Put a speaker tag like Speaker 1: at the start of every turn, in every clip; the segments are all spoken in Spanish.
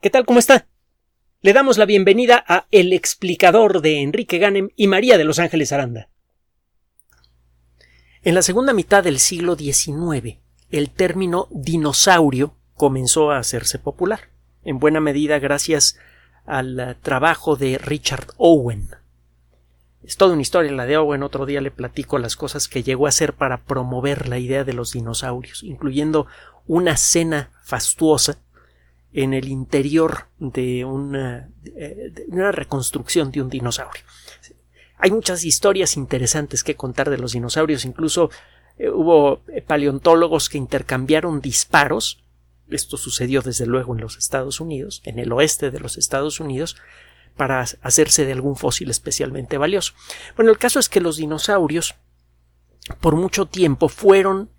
Speaker 1: ¿Qué tal? ¿Cómo está? Le damos la bienvenida a El explicador de Enrique Ganem y María de Los Ángeles Aranda. En la segunda mitad del siglo XIX, el término dinosaurio comenzó a hacerse popular, en buena medida gracias al trabajo de Richard Owen. Es toda una historia la de Owen, otro día le platico las cosas que llegó a hacer para promover la idea de los dinosaurios, incluyendo una cena fastuosa en el interior de una, una reconstrucción de un dinosaurio. Hay muchas historias interesantes que contar de los dinosaurios, incluso eh, hubo paleontólogos que intercambiaron disparos. Esto sucedió desde luego en los Estados Unidos, en el oeste de los Estados Unidos, para hacerse de algún fósil especialmente valioso. Bueno, el caso es que los dinosaurios por mucho tiempo fueron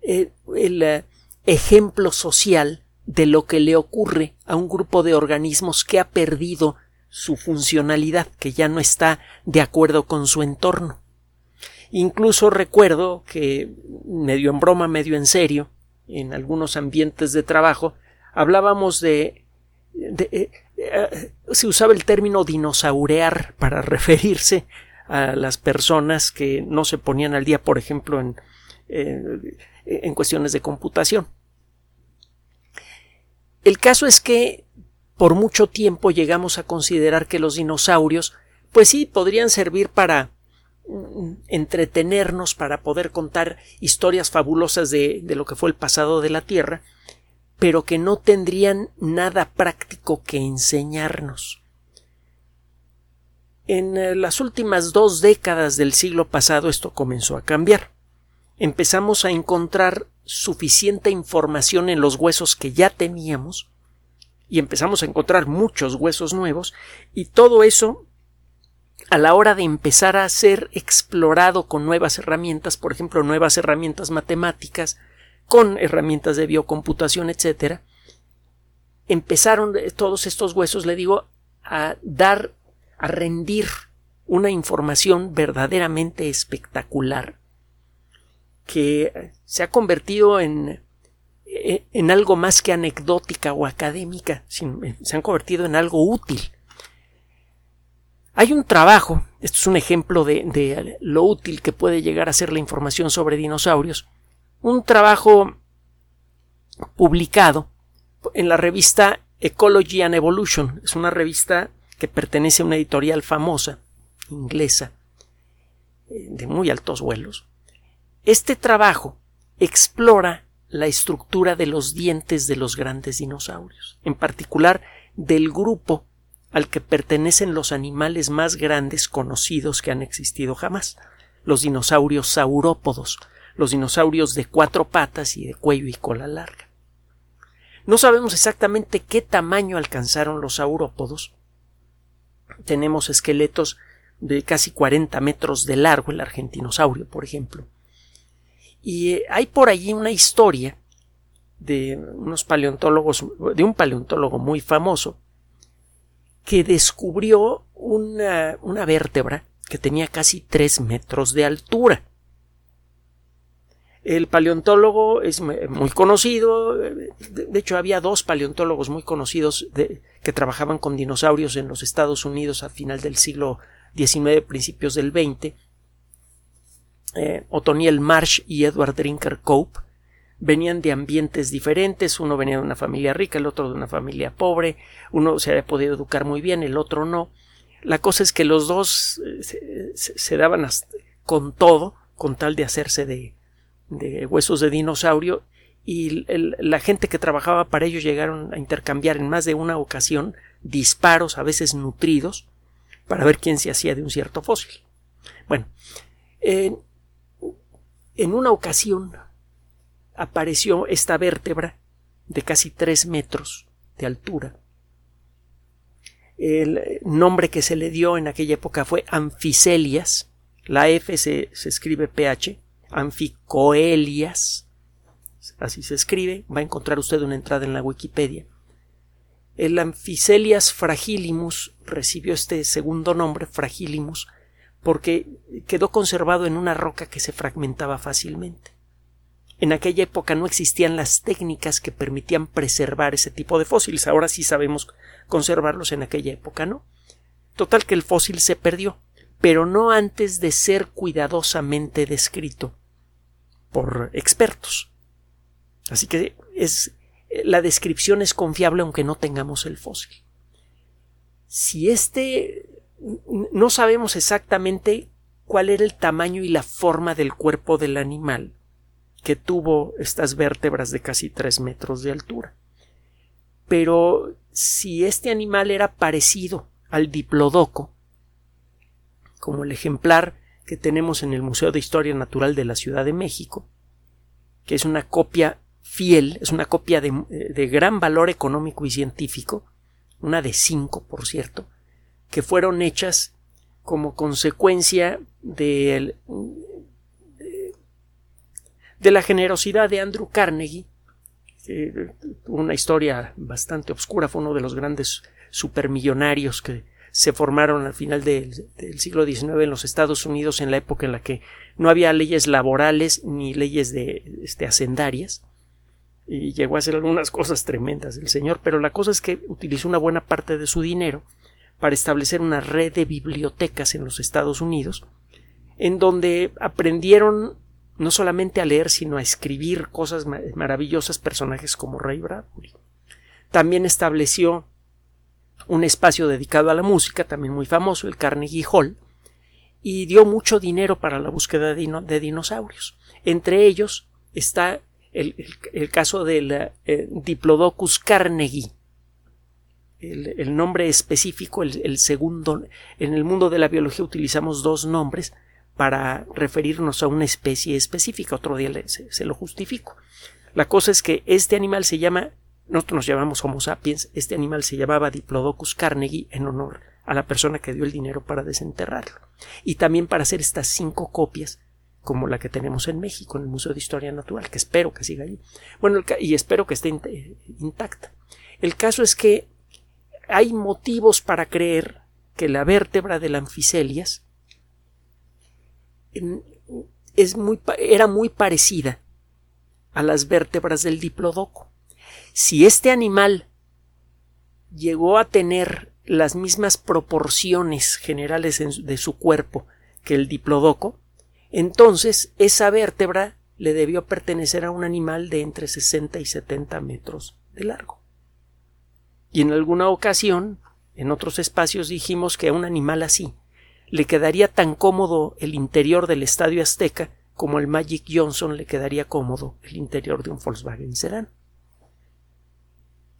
Speaker 1: eh, el eh, ejemplo social de lo que le ocurre a un grupo de organismos que ha perdido su funcionalidad, que ya no está de acuerdo con su entorno. Incluso recuerdo que, medio en broma, medio en serio, en algunos ambientes de trabajo, hablábamos de, eh, eh, se usaba el término dinosaurear para referirse a las personas que no se ponían al día, por ejemplo, en, en cuestiones de computación. El caso es que por mucho tiempo llegamos a considerar que los dinosaurios, pues sí, podrían servir para mm, entretenernos, para poder contar historias fabulosas de, de, lo que fue el pasado de la Tierra, pero que no tendrían nada práctico que enseñarnos. En eh, las últimas dos décadas del siglo pasado esto comenzó a cambiar. Empezamos a encontrar suficiente información en los huesos que ya teníamos y empezamos a encontrar muchos huesos nuevos y todo eso a la hora de empezar a ser explorado con nuevas herramientas, por ejemplo, nuevas herramientas matemáticas, con herramientas de biocomputación, etcétera, empezaron todos estos huesos, le digo, a dar, a rendir una información verdaderamente espectacular que se ha convertido en, en algo más que anecdótica o académica, se han convertido en algo útil. Hay un trabajo, esto es un ejemplo de, de, lo útil que puede llegar a ser la información sobre dinosaurios, un trabajo publicado en la revista Ecology and Evolution, es una revista que pertenece a una editorial famosa, inglesa, eh, de muy altos vuelos, este trabajo explora la estructura de los dientes de los grandes dinosaurios, en particular del grupo al que pertenecen los animales más grandes conocidos que han existido jamás, los dinosaurios saurópodos, los dinosaurios de cuatro patas y de cuello y cola larga. No sabemos exactamente qué tamaño alcanzaron los saurópodos. Tenemos esqueletos de casi 40 metros de largo, el argentinosaurio, por ejemplo, y eh, hay por allí una historia de unos paleontólogos, de un paleontólogo muy famoso, que descubrió una, una vértebra que tenía casi tres metros de altura. El paleontólogo es muy conocido, de hecho había dos paleontólogos muy conocidos que trabajaban con dinosaurios en los Estados Unidos a final del siglo XIX, principios del XX, eh, Otoniel Marsh y Edward Drinker Cope venían de ambientes diferentes, uno venía de una familia rica, el otro de una familia pobre, uno se había podido educar muy bien, el otro no. La cosa es que los dos eh, se, daban con todo, con tal de hacerse de, huesos de dinosaurio, y la gente que trabajaba para ellos llegaron a intercambiar en más de una ocasión disparos, a veces nutridos, para ver quién se hacía de un cierto fósil. Bueno, en una ocasión apareció esta vértebra de casi tres metros de altura. El nombre que se le dio en aquella época fue Anficelias. La F se, escribe PH. Anficoelias. Así se escribe. Va a encontrar usted una entrada en la Wikipedia. El Anficelias fragilimus recibió este segundo nombre, fragilimus, porque quedó conservado en una roca que se fragmentaba fácilmente. En aquella época no existían las técnicas que permitían preservar ese tipo de fósiles. Ahora sí sabemos conservarlos, en aquella época no. Total que el fósil se perdió, pero no antes de ser cuidadosamente descrito por expertos. Así que es la descripción es confiable aunque no tengamos el fósil. Si este no sabemos exactamente cuál era el tamaño y la forma del cuerpo del animal que tuvo estas vértebras de casi tres metros de altura. Pero si este animal era parecido al diplodoco, como el ejemplar que tenemos en el Museo de Historia Natural de la Ciudad de México, que es una copia fiel, es una copia de, de gran valor económico y científico, una de cinco, por cierto, que fueron hechas como consecuencia de, de la generosidad de Andrew Carnegie, una historia bastante oscura, fue uno de los grandes supermillonarios que se formaron al final del, siglo XIX en los Estados Unidos en la época en la que no había leyes laborales ni leyes de este, hacendarias y llegó a hacer algunas cosas tremendas el señor, pero la cosa es que utilizó una buena parte de su dinero para establecer una red de bibliotecas en los Estados Unidos, en donde aprendieron no solamente a leer, sino a escribir cosas maravillosas, personajes como Ray Bradbury. También estableció un espacio dedicado a la música, también muy famoso, el Carnegie Hall, y dio mucho dinero para la búsqueda de, dinosaurios. Entre ellos está el, caso del eh, Diplodocus carnegie, el, nombre específico, el, segundo, en el mundo de la biología utilizamos dos nombres para referirnos a una especie específica. Otro día se, lo justifico. La cosa es que este animal se llama, nosotros nos llamamos Homo sapiens, este animal se llamaba Diplodocus carnegie en honor a la persona que dio el dinero para desenterrarlo. Y también para hacer estas cinco copias como la que tenemos en México, en el Museo de Historia Natural, que espero que siga allí. Bueno, y espero que esté intacta. El caso es que hay motivos para creer que la vértebra del anfiselias es muy, era muy parecida a las vértebras del diplodoco. Si este animal llegó a tener las mismas proporciones generales de su cuerpo que el diplodoco, entonces esa vértebra le debió pertenecer a un animal de entre 60 y 70 metros de largo. Y en alguna ocasión, en otros espacios, dijimos que a un animal así le quedaría tan cómodo el interior del estadio Azteca como al Magic Johnson le quedaría cómodo el interior de un Volkswagen Sedán.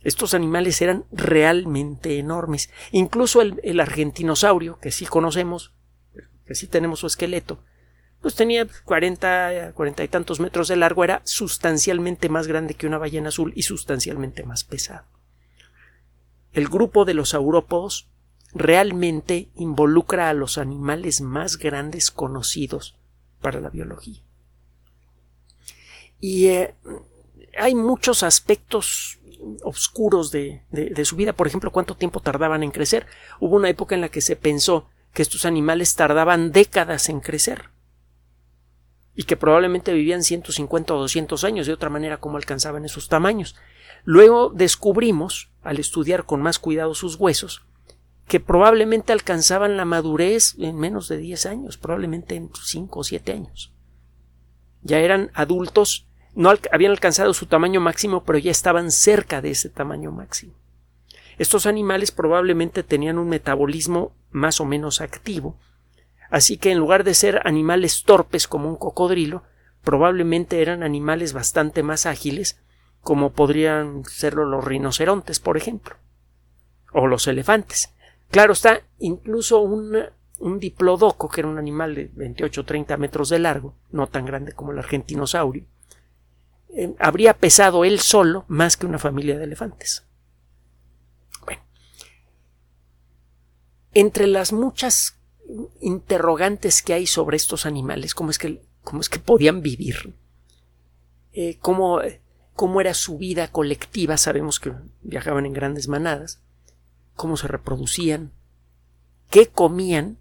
Speaker 1: Estos animales eran realmente enormes. Incluso el, el, argentinosaurio, que sí conocemos, que sí tenemos su esqueleto, pues tenía cuarenta, cuarenta y tantos metros de largo, era sustancialmente más grande que una ballena azul y sustancialmente más pesado el grupo de los saurópodos realmente involucra a los animales más grandes conocidos para la biología. Y eh, hay muchos aspectos oscuros de, de, su vida. Por ejemplo, cuánto tiempo tardaban en crecer. Hubo una época en la que se pensó que estos animales tardaban décadas en crecer y que probablemente vivían 150 o 200 años, de otra manera cómo alcanzaban esos tamaños. Luego descubrimos, al estudiar con más cuidado sus huesos, que probablemente alcanzaban la madurez en menos de 10 años, probablemente en 5 o 7 años. Ya eran adultos, no habían alcanzado su tamaño máximo, pero ya estaban cerca de ese tamaño máximo. Estos animales probablemente tenían un metabolismo más o menos activo, así que en lugar de ser animales torpes como un cocodrilo, probablemente eran animales bastante más ágiles como podrían serlo los rinocerontes, por ejemplo, o los elefantes. Claro está, incluso un, un diplodoco, que era un animal de 28 o 30 metros de largo, no tan grande como el argentinosaurio, eh, habría pesado él solo más que una familia de elefantes. Bueno, entre las muchas interrogantes que hay sobre estos animales, cómo es que, cómo es que podían vivir, eh, cómo cómo era su vida colectiva, sabemos que viajaban en grandes manadas, cómo se reproducían, qué comían.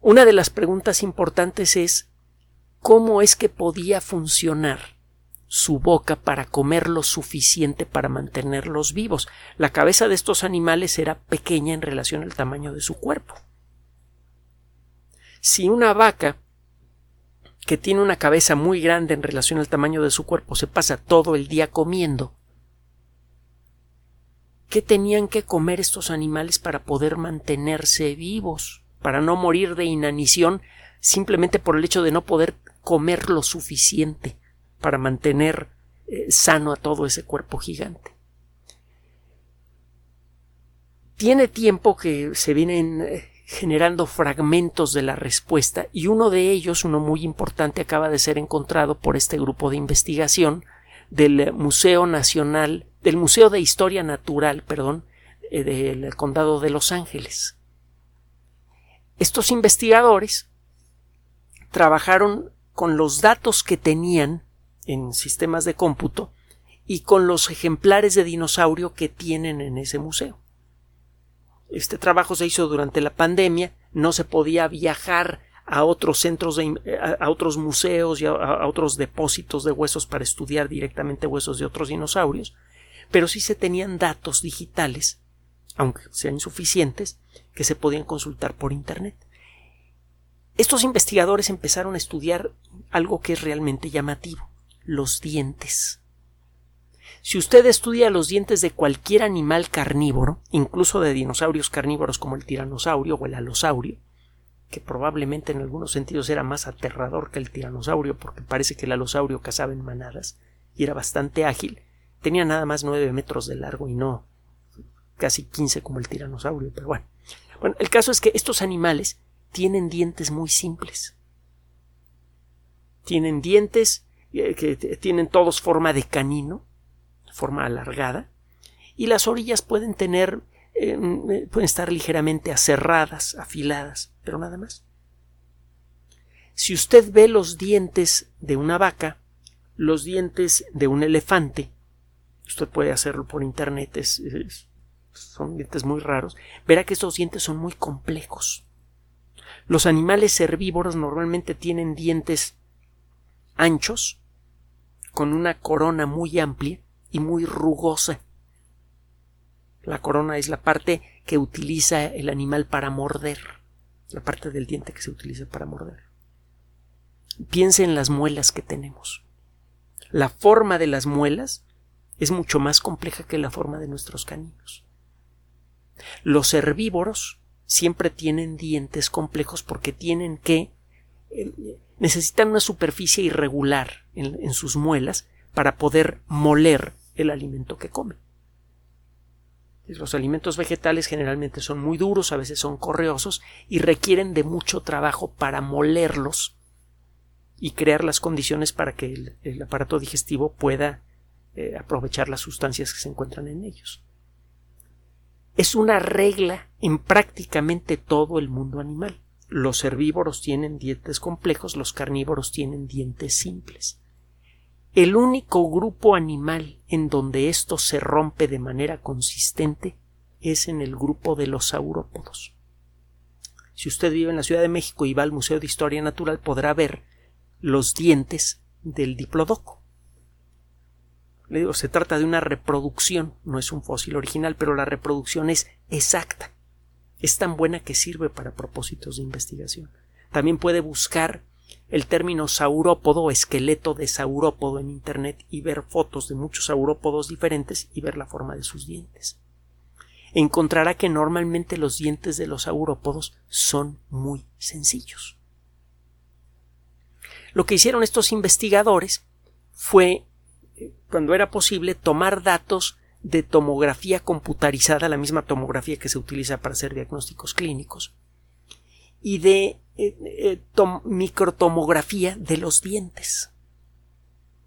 Speaker 1: Una de las preguntas importantes es cómo es que podía funcionar su boca para comer lo suficiente para mantenerlos vivos. La cabeza de estos animales era pequeña en relación al tamaño de su cuerpo. Si una vaca que tiene una cabeza muy grande en relación al tamaño de su cuerpo se pasa todo el día comiendo, ¿qué tenían que comer estos animales para poder mantenerse vivos, para no morir de inanición simplemente por el hecho de no poder comer lo suficiente para mantener eh, sano a todo ese cuerpo gigante? Tiene tiempo que se vienen eh, generando fragmentos de la respuesta y uno de ellos, uno muy importante, acaba de ser encontrado por este grupo de investigación del Museo Nacional, del Museo de Historia Natural, perdón, eh, del Condado de Los Ángeles. Estos investigadores trabajaron con los datos que tenían en sistemas de cómputo y con los ejemplares de dinosaurio que tienen en ese museo. Este trabajo se hizo durante la pandemia, no se podía viajar a otros centros, de, a, otros museos y a, a, otros depósitos de huesos para estudiar directamente huesos de otros dinosaurios, pero sí se tenían datos digitales, aunque sean insuficientes, que se podían consultar por Internet. Estos investigadores empezaron a estudiar algo que es realmente llamativo, los dientes. Si usted estudia los dientes de cualquier animal carnívoro, incluso de dinosaurios carnívoros como el tiranosaurio o el alosaurio, que probablemente en algunos sentidos era más aterrador que el tiranosaurio porque parece que el alosaurio cazaba en manadas y era bastante ágil, tenía nada más nueve metros de largo y no casi quince como el tiranosaurio, pero bueno. Bueno, el caso es que estos animales tienen dientes muy simples. Tienen dientes que tienen todos forma de canino, forma alargada, y las orillas pueden tener, em, eh, pueden estar ligeramente aserradas, afiladas, pero nada más. Si usted ve los dientes de una vaca, los dientes de un elefante, usted puede hacerlo por internet, son dientes muy raros, verá que estos dientes son muy complejos. Los animales herbívoros normalmente tienen dientes anchos, con una corona muy amplia, y muy rugosa. La corona es la parte que utiliza el animal para morder, la parte del diente que se utiliza para morder. Piense en las muelas que tenemos. La forma de las muelas es mucho más compleja que la forma de nuestros caninos. Los herbívoros siempre tienen dientes complejos porque tienen que eh, necesitan una superficie irregular en, sus muelas para poder moler el alimento que comen. Los alimentos vegetales generalmente son muy duros, a veces son correosos y requieren de mucho trabajo para molerlos y crear las condiciones para que el, aparato digestivo pueda eh, aprovechar las sustancias que se encuentran en ellos. Es una regla en prácticamente todo el mundo animal. Los herbívoros tienen dientes complejos, los carnívoros tienen dientes simples. El único grupo animal en donde esto se rompe de manera consistente es en el grupo de los saurópodos. Si usted vive en la Ciudad de México y va al Museo de Historia Natural podrá ver los dientes del diplodoco. Le digo, se trata de una reproducción, no es un fósil original, pero la reproducción es exacta. Es tan buena que sirve para propósitos de investigación. También puede buscar el término saurópodo esqueleto de saurópodo en Internet y ver fotos de muchos saurópodos diferentes y ver la forma de sus dientes. Encontrará que normalmente los dientes de los saurópodos son muy sencillos. Lo que hicieron estos investigadores fue, eh, cuando era posible, tomar datos de tomografía computarizada, la misma tomografía que se utiliza para hacer diagnósticos clínicos, y de eh, eh, microtomografía de los dientes.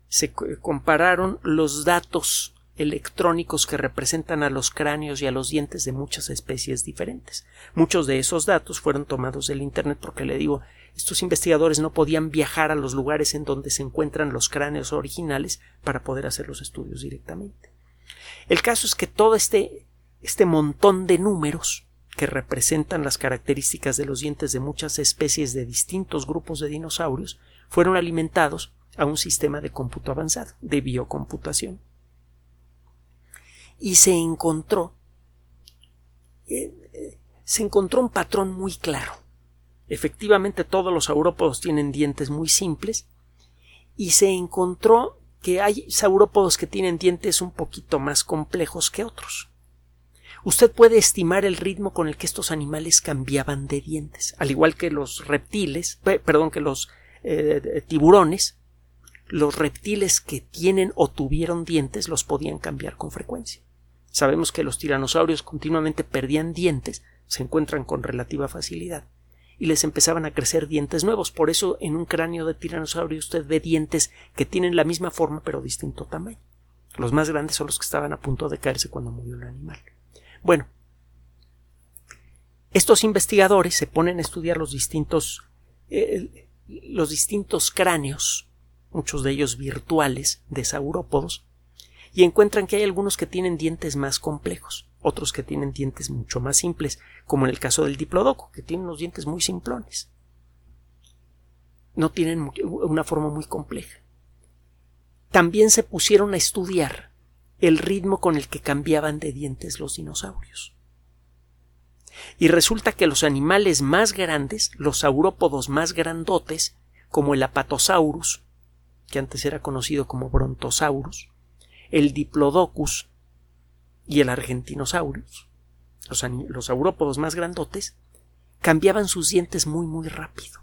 Speaker 1: Se compararon los datos electrónicos que representan a los cráneos y a los dientes de muchas especies diferentes. Muchos de esos datos fueron tomados del Internet porque le digo, estos investigadores no podían viajar a los lugares en donde se encuentran los cráneos originales para poder hacer los estudios directamente. El caso es que todo este, este montón de números que representan las características de los dientes de muchas especies de distintos grupos de dinosaurios fueron alimentados a un sistema de cómputo avanzado, de biocomputación. Y se encontró eh, eh, se encontró un patrón muy claro. Efectivamente, todos los saurópodos tienen dientes muy simples y se encontró que hay saurópodos que tienen dientes un poquito más complejos que otros. Usted puede estimar el ritmo con el que estos animales cambiaban de dientes, al igual que los reptiles, perdón, que los eh, tiburones, los reptiles que tienen o tuvieron dientes los podían cambiar con frecuencia. Sabemos que los tiranosaurios continuamente perdían dientes, se encuentran con relativa facilidad, y les empezaban a crecer dientes nuevos. Por eso en un cráneo de tiranosaurio usted ve dientes que tienen la misma forma pero distinto tamaño. Los más grandes son los que estaban a punto de caerse cuando murió el animal. Bueno, estos investigadores se ponen a estudiar los distintos eh, los distintos cráneos, muchos de ellos virtuales, de saurópodos, y encuentran que hay algunos que tienen dientes más complejos, otros que tienen dientes mucho más simples, como en el caso del diplodoco, que tiene unos dientes muy simplones. No tienen una forma muy compleja. También se pusieron a estudiar el ritmo con el que cambiaban de dientes los dinosaurios. Y resulta que los animales más grandes, los saurópodos más grandotes, como el Apatosaurus, que antes era conocido como Brontosaurus, el Diplodocus y el Argentinosaurus, los, los saurópodos más grandotes, cambiaban sus dientes muy muy rápido.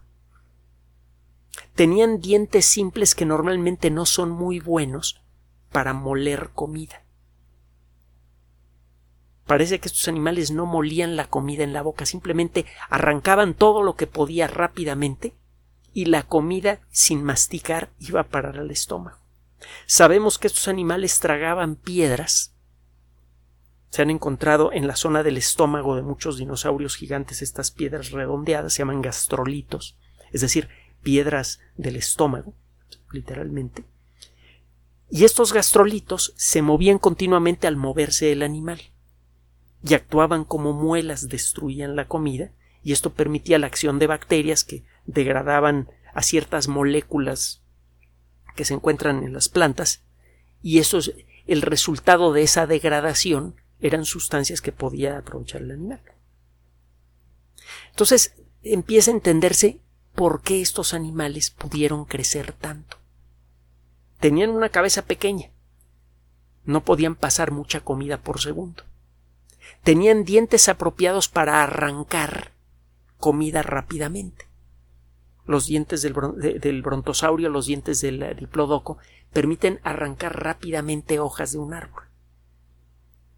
Speaker 1: Tenían dientes simples que normalmente no son muy buenos para moler comida. Parece que estos animales no molían la comida en la boca, simplemente arrancaban todo lo que podía rápidamente y la comida sin masticar iba a parar al estómago. Sabemos que estos animales tragaban piedras. Se han encontrado en la zona del estómago de muchos dinosaurios gigantes estas piedras redondeadas, se llaman gastrolitos, es decir, piedras del estómago, literalmente. Y estos gastrolitos se movían continuamente al moverse el animal y actuaban como muelas, destruían la comida, y esto permitía la acción de bacterias que degradaban a ciertas moléculas que se encuentran en las plantas, y eso es el resultado de esa degradación eran sustancias que podía aprovechar el animal. Entonces empieza a entenderse por qué estos animales pudieron crecer tanto. Tenían una cabeza pequeña, no podían pasar mucha comida por segundo tenían dientes apropiados para arrancar comida rápidamente. Los dientes del, brontosaurio, los dientes del eh, diplodoco, permiten arrancar rápidamente hojas de un árbol,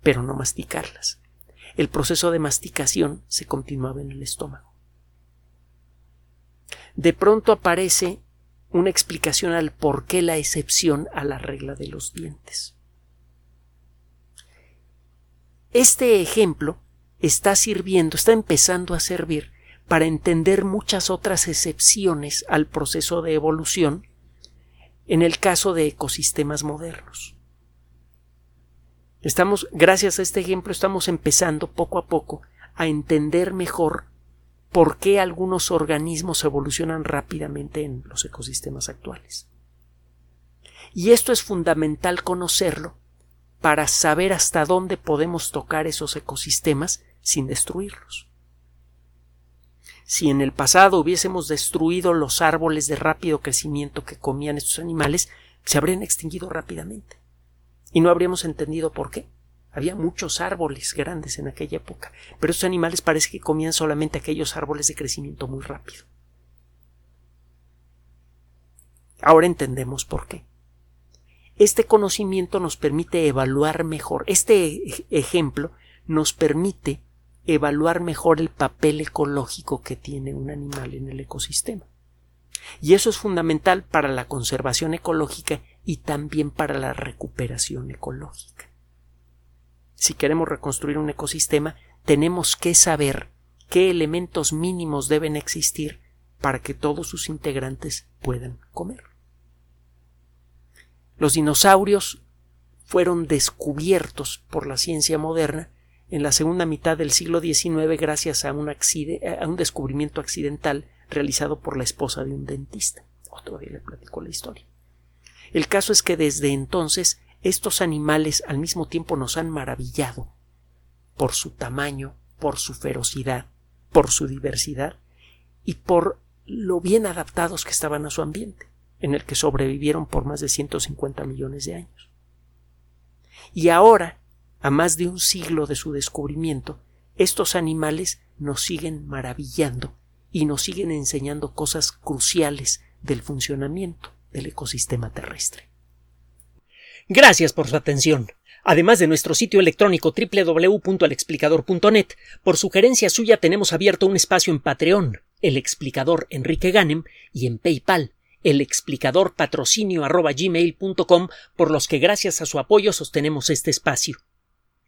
Speaker 1: pero no masticarlas. El proceso de masticación se continuaba en el estómago. De pronto aparece una explicación al por qué la excepción a la regla de los dientes. Este ejemplo está sirviendo, está empezando a servir para entender muchas otras excepciones al proceso de evolución en el caso de ecosistemas modernos. Estamos, gracias a este ejemplo, estamos empezando poco a poco a entender mejor por qué algunos organismos evolucionan rápidamente en los ecosistemas actuales. Y esto es fundamental conocerlo para saber hasta dónde podemos tocar esos ecosistemas sin destruirlos. Si en el pasado hubiésemos destruido los árboles de rápido crecimiento que comían estos animales, se habrían extinguido rápidamente. Y no habríamos entendido por qué. Había muchos árboles grandes en aquella época, pero estos animales parece que comían solamente aquellos árboles de crecimiento muy rápido. Ahora entendemos por qué. Este conocimiento nos permite evaluar mejor, este ejemplo nos permite evaluar mejor el papel ecológico que tiene un animal en el ecosistema. Y eso es fundamental para la conservación ecológica y también para la recuperación ecológica. Si queremos reconstruir un ecosistema, tenemos que saber qué elementos mínimos deben existir para que todos sus integrantes puedan comer. Los dinosaurios fueron descubiertos por la ciencia moderna en la segunda mitad del siglo XIX gracias a un, a un descubrimiento accidental realizado por la esposa de un dentista. Otro día le platico la historia. El caso es que desde entonces estos animales al mismo tiempo nos han maravillado por su tamaño, por su ferocidad, por su diversidad y por lo bien adaptados que estaban a su ambiente, en el que sobrevivieron por más de 150 millones de años. Y ahora, a más de un siglo de su descubrimiento, estos animales nos siguen maravillando y nos siguen enseñando cosas cruciales del funcionamiento del ecosistema terrestre.
Speaker 2: Gracias por su atención. Además de nuestro sitio electrónico www.alexplicador.net, por sugerencia suya tenemos abierto un espacio en Patreon, el explicador Enrique Ganem, y en PayPal, el explicador patrocinio por los que gracias a su apoyo sostenemos este espacio.